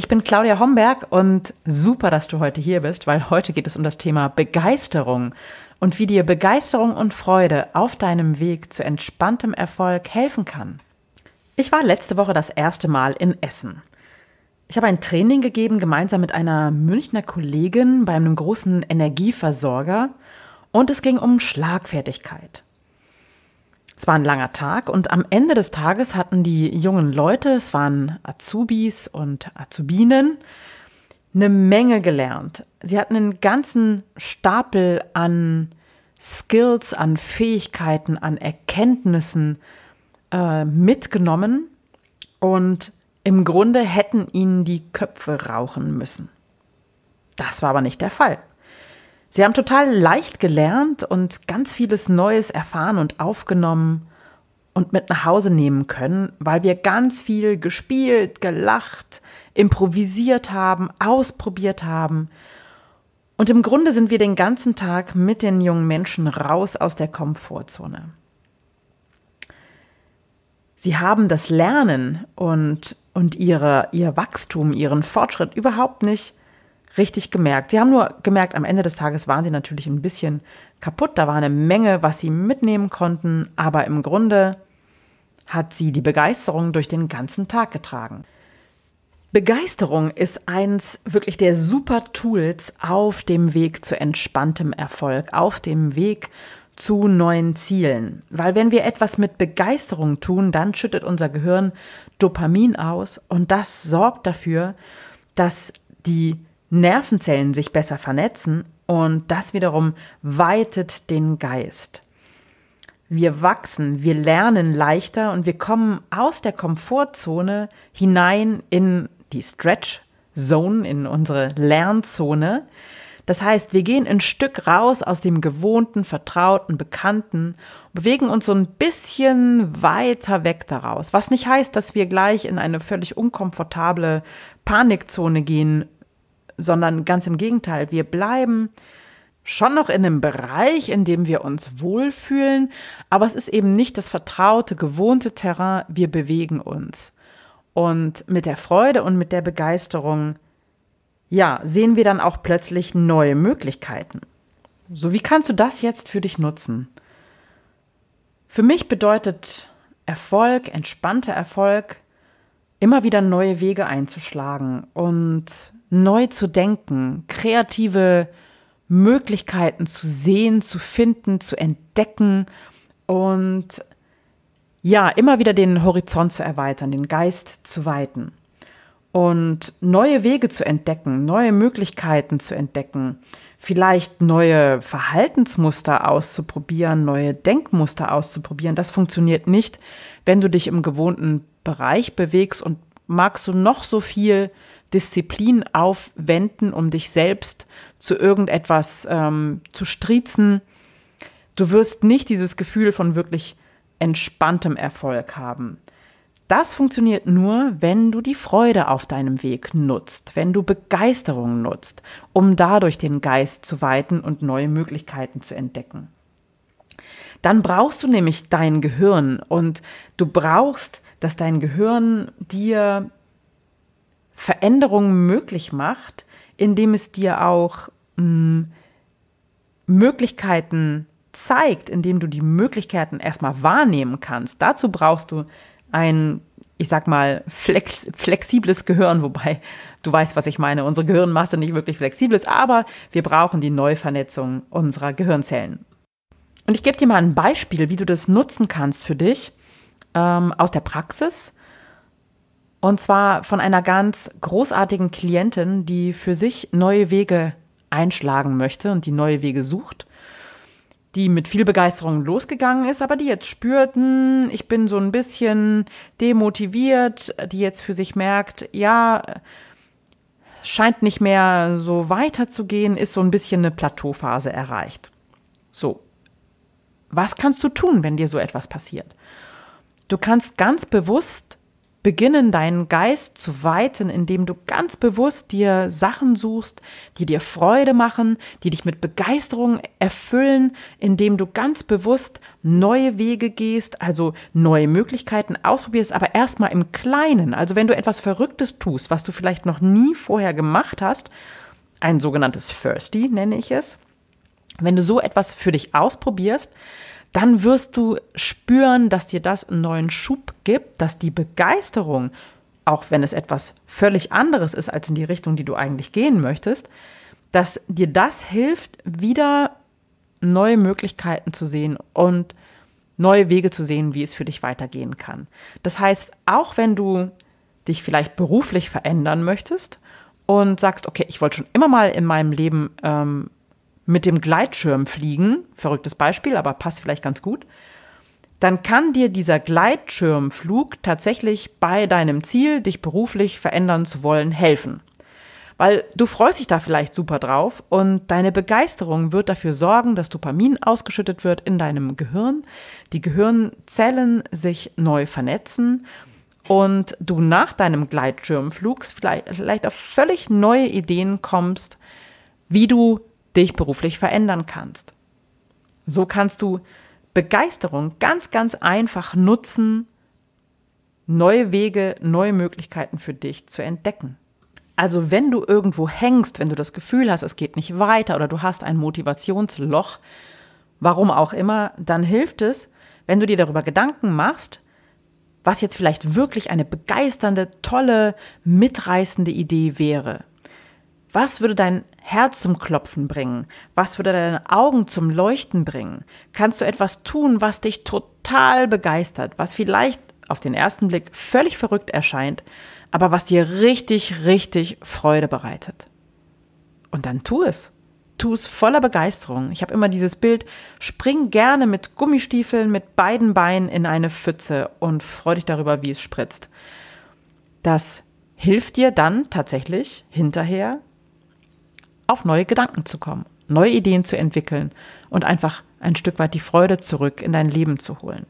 Ich bin Claudia Homberg und super, dass du heute hier bist, weil heute geht es um das Thema Begeisterung und wie dir Begeisterung und Freude auf deinem Weg zu entspanntem Erfolg helfen kann. Ich war letzte Woche das erste Mal in Essen. Ich habe ein Training gegeben gemeinsam mit einer Münchner Kollegin bei einem großen Energieversorger und es ging um Schlagfertigkeit. Es war ein langer Tag und am Ende des Tages hatten die jungen Leute, es waren Azubis und Azubinen, eine Menge gelernt. Sie hatten einen ganzen Stapel an Skills, an Fähigkeiten, an Erkenntnissen äh, mitgenommen und im Grunde hätten ihnen die Köpfe rauchen müssen. Das war aber nicht der Fall. Sie haben total leicht gelernt und ganz vieles Neues erfahren und aufgenommen und mit nach Hause nehmen können, weil wir ganz viel gespielt, gelacht, improvisiert haben, ausprobiert haben. Und im Grunde sind wir den ganzen Tag mit den jungen Menschen raus aus der Komfortzone. Sie haben das Lernen und, und ihre, ihr Wachstum, ihren Fortschritt überhaupt nicht richtig gemerkt. Sie haben nur gemerkt, am Ende des Tages waren sie natürlich ein bisschen kaputt. Da war eine Menge, was sie mitnehmen konnten. Aber im Grunde hat sie die Begeisterung durch den ganzen Tag getragen. Begeisterung ist eins wirklich der super Tools auf dem Weg zu entspanntem Erfolg, auf dem Weg zu neuen Zielen. Weil wenn wir etwas mit Begeisterung tun, dann schüttet unser Gehirn Dopamin aus und das sorgt dafür, dass die Nervenzellen sich besser vernetzen und das wiederum weitet den Geist. Wir wachsen, wir lernen leichter und wir kommen aus der Komfortzone hinein in die Stretch Zone, in unsere Lernzone. Das heißt, wir gehen ein Stück raus aus dem gewohnten, vertrauten, bekannten, bewegen uns so ein bisschen weiter weg daraus. Was nicht heißt, dass wir gleich in eine völlig unkomfortable Panikzone gehen sondern ganz im Gegenteil, wir bleiben schon noch in einem Bereich, in dem wir uns wohlfühlen, aber es ist eben nicht das vertraute, gewohnte Terrain, wir bewegen uns. Und mit der Freude und mit der Begeisterung, ja, sehen wir dann auch plötzlich neue Möglichkeiten. So, wie kannst du das jetzt für dich nutzen? Für mich bedeutet Erfolg, entspannter Erfolg, immer wieder neue Wege einzuschlagen und neu zu denken, kreative Möglichkeiten zu sehen, zu finden, zu entdecken und ja, immer wieder den Horizont zu erweitern, den Geist zu weiten und neue Wege zu entdecken, neue Möglichkeiten zu entdecken, vielleicht neue Verhaltensmuster auszuprobieren, neue Denkmuster auszuprobieren. Das funktioniert nicht, wenn du dich im gewohnten Bereich bewegst und magst du noch so viel Disziplin aufwenden, um dich selbst zu irgendetwas ähm, zu striezen. Du wirst nicht dieses Gefühl von wirklich entspanntem Erfolg haben. Das funktioniert nur, wenn du die Freude auf deinem Weg nutzt, wenn du Begeisterung nutzt, um dadurch den Geist zu weiten und neue Möglichkeiten zu entdecken. Dann brauchst du nämlich dein Gehirn und du brauchst, dass dein Gehirn dir Veränderungen möglich macht, indem es dir auch mh, hm, Möglichkeiten zeigt, indem du die Möglichkeiten erstmal wahrnehmen kannst. Dazu brauchst du ein, ich sag mal, flex, flexibles Gehirn, wobei du weißt, was ich meine. Unsere Gehirnmasse nicht wirklich flexibel ist, aber wir brauchen die Neuvernetzung unserer Gehirnzellen. Und ich gebe dir mal ein Beispiel, wie du das nutzen kannst für dich ähm, aus der Praxis. Und zwar von einer ganz großartigen Klientin, die für sich neue Wege einschlagen möchte und die neue Wege sucht, die mit viel Begeisterung losgegangen ist, aber die jetzt spürten, ich bin so ein bisschen demotiviert, die jetzt für sich merkt, ja, scheint nicht mehr so weiterzugehen, ist so ein bisschen eine Plateauphase erreicht. So, was kannst du tun, wenn dir so etwas passiert? Du kannst ganz bewusst beginnen, deinen Geist zu weiten, indem du ganz bewusst dir Sachen suchst, die dir Freude machen, die dich mit Begeisterung erfüllen, indem du ganz bewusst neue Wege gehst, also neue Möglichkeiten ausprobierst, aber erstmal im Kleinen. Also wenn du etwas Verrücktes tust, was du vielleicht noch nie vorher gemacht hast, ein sogenanntes Firsty nenne ich es, wenn du so etwas für dich ausprobierst, dann wirst du spüren, dass dir das einen neuen Schub gibt, dass die Begeisterung, auch wenn es etwas völlig anderes ist als in die Richtung, die du eigentlich gehen möchtest, dass dir das hilft, wieder neue Möglichkeiten zu sehen und neue Wege zu sehen, wie es für dich weitergehen kann. Das heißt, auch wenn du dich vielleicht beruflich verändern möchtest und sagst, okay, ich wollte schon immer mal in meinem Leben ähm, mit dem Gleitschirm fliegen, verrücktes Beispiel, aber passt vielleicht ganz gut, dann kann dir dieser Gleitschirmflug tatsächlich bei deinem Ziel, dich beruflich verändern zu wollen, helfen. Weil du freust dich da vielleicht super drauf und deine Begeisterung wird dafür sorgen, dass Dopamin ausgeschüttet wird in deinem Gehirn, die Gehirnzellen sich neu vernetzen und du nach deinem Gleitschirmflug vielleicht, auf völlig neue Ideen kommst, wie du dich beruflich verändern kannst. So kannst du Begeisterung ganz, ganz einfach nutzen, neue Wege, neue Möglichkeiten für dich zu entdecken. Also wenn du irgendwo hängst, wenn du das Gefühl hast, es geht nicht weiter oder du hast ein Motivationsloch, warum auch immer, dann hilft es, wenn du dir darüber Gedanken machst, was jetzt vielleicht wirklich eine begeisternde, tolle, mitreißende Idee wäre. Was würde dein Herz zum Klopfen bringen? Was würde deine Augen zum Leuchten bringen? Kannst du etwas tun, was dich total begeistert, was vielleicht auf den ersten Blick völlig verrückt erscheint, aber was dir richtig, richtig Freude bereitet? Und dann tu es. Tu es voller Begeisterung. Ich habe immer dieses Bild, spring gerne mit Gummistiefeln mit beiden Beinen in eine Pfütze und freu dich darüber, wie es spritzt. Das hilft dir dann tatsächlich hinterher auf neue Gedanken zu kommen, neue Ideen zu entwickeln und einfach ein Stück weit die Freude zurück in dein Leben zu holen.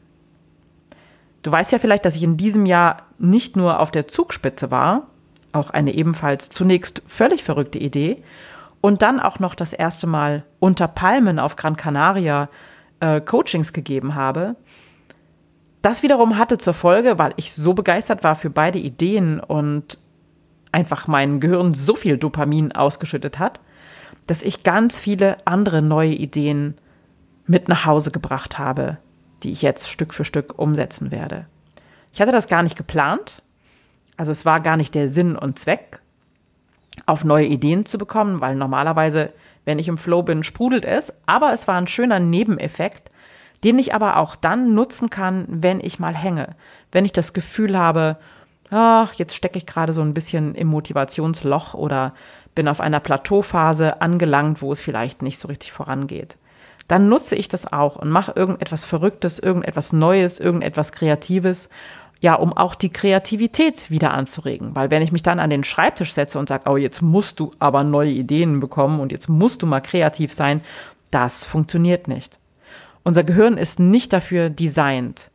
Du weißt ja vielleicht, dass ich in diesem Jahr nicht nur auf der Zugspitze war, auch eine ebenfalls zunächst völlig verrückte Idee, und dann auch noch das erste Mal unter Palmen auf Gran Canaria äh, Coachings gegeben habe. Das wiederum hatte zur Folge, weil ich so begeistert war für beide Ideen und einfach mein Gehirn so viel Dopamin ausgeschüttet hat, dass ich ganz viele andere neue Ideen mit nach Hause gebracht habe, die ich jetzt Stück für Stück umsetzen werde. Ich hatte das gar nicht geplant, also es war gar nicht der Sinn und Zweck, auf neue Ideen zu bekommen, weil normalerweise, wenn ich im Flow bin, sprudelt es, aber es war ein schöner Nebeneffekt, den ich aber auch dann nutzen kann, wenn ich mal hänge, wenn ich das Gefühl habe, ach, jetzt stecke ich gerade so ein bisschen im Motivationsloch oder bin auf einer Plateauphase angelangt, wo es vielleicht nicht so richtig vorangeht. Dann nutze ich das auch und mache irgendetwas Verrücktes, irgendetwas Neues, irgendetwas Kreatives, ja, um auch die Kreativität wieder anzuregen. Weil wenn ich mich dann an den Schreibtisch setze und sage, oh, jetzt musst du aber neue Ideen bekommen und jetzt musst du mal kreativ sein, das funktioniert nicht. Unser Gehirn ist nicht dafür designt,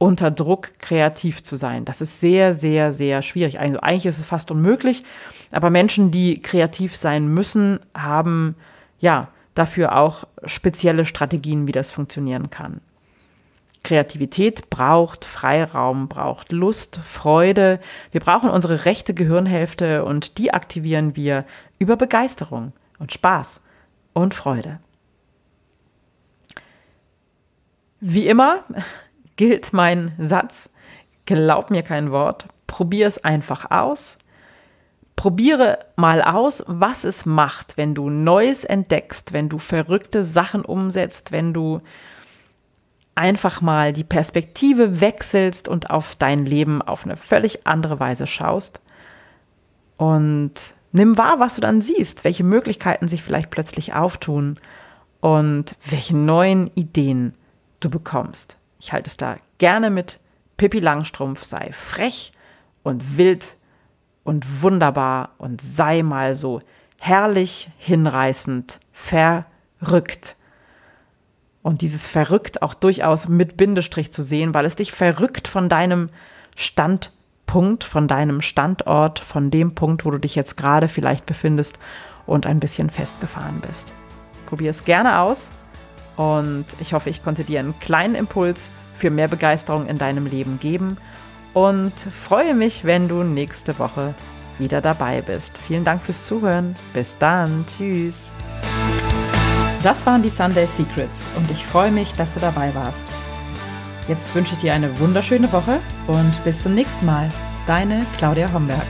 unter Druck kreativ zu sein. Das ist sehr, sehr, sehr schwierig. Also eigentlich ist es fast unmöglich. Aber Menschen, die kreativ sein müssen, haben ja dafür auch spezielle Strategien, wie das funktionieren kann. Kreativität braucht Freiraum, braucht Lust, Freude. Wir brauchen unsere rechte Gehirnhälfte und die aktivieren wir über Begeisterung und Spaß und Freude. Wie immer gilt mein Satz, glaub mir kein Wort, probier es einfach aus. Probiere mal aus, was es macht, wenn du Neues entdeckst, wenn du verrückte Sachen umsetzt, wenn du einfach mal die Perspektive wechselst und auf dein Leben auf eine völlig andere Weise schaust. Und nimm wahr, was du dann siehst, welche Möglichkeiten sich vielleicht plötzlich auftun und welche neuen Ideen du bekommst. Ich halte es da gerne mit Pippi Langstrumpf, sei frech und wild und wunderbar und sei mal so herrlich, hinreißend, verrückt. Und dieses verrückt auch durchaus mit Bindestrich zu sehen, weil es dich verrückt von deinem Standpunkt, von deinem Standort, von dem Punkt, wo du dich jetzt gerade vielleicht befindest und ein bisschen festgefahren bist. Probier es gerne aus und ich hoffe, ich konnte dir einen kleinen Impuls für mehr Begeisterung in deinem Leben geben und freue mich, wenn du nächste Woche wieder dabei bist. Vielen Dank fürs Zuhören. Bis dann. Tschüss. Das waren die Sunday Secrets und ich freue mich, dass du dabei warst. Jetzt wünsche ich dir eine wunderschöne Woche und bis zum nächsten Mal. Deine Claudia Homberg.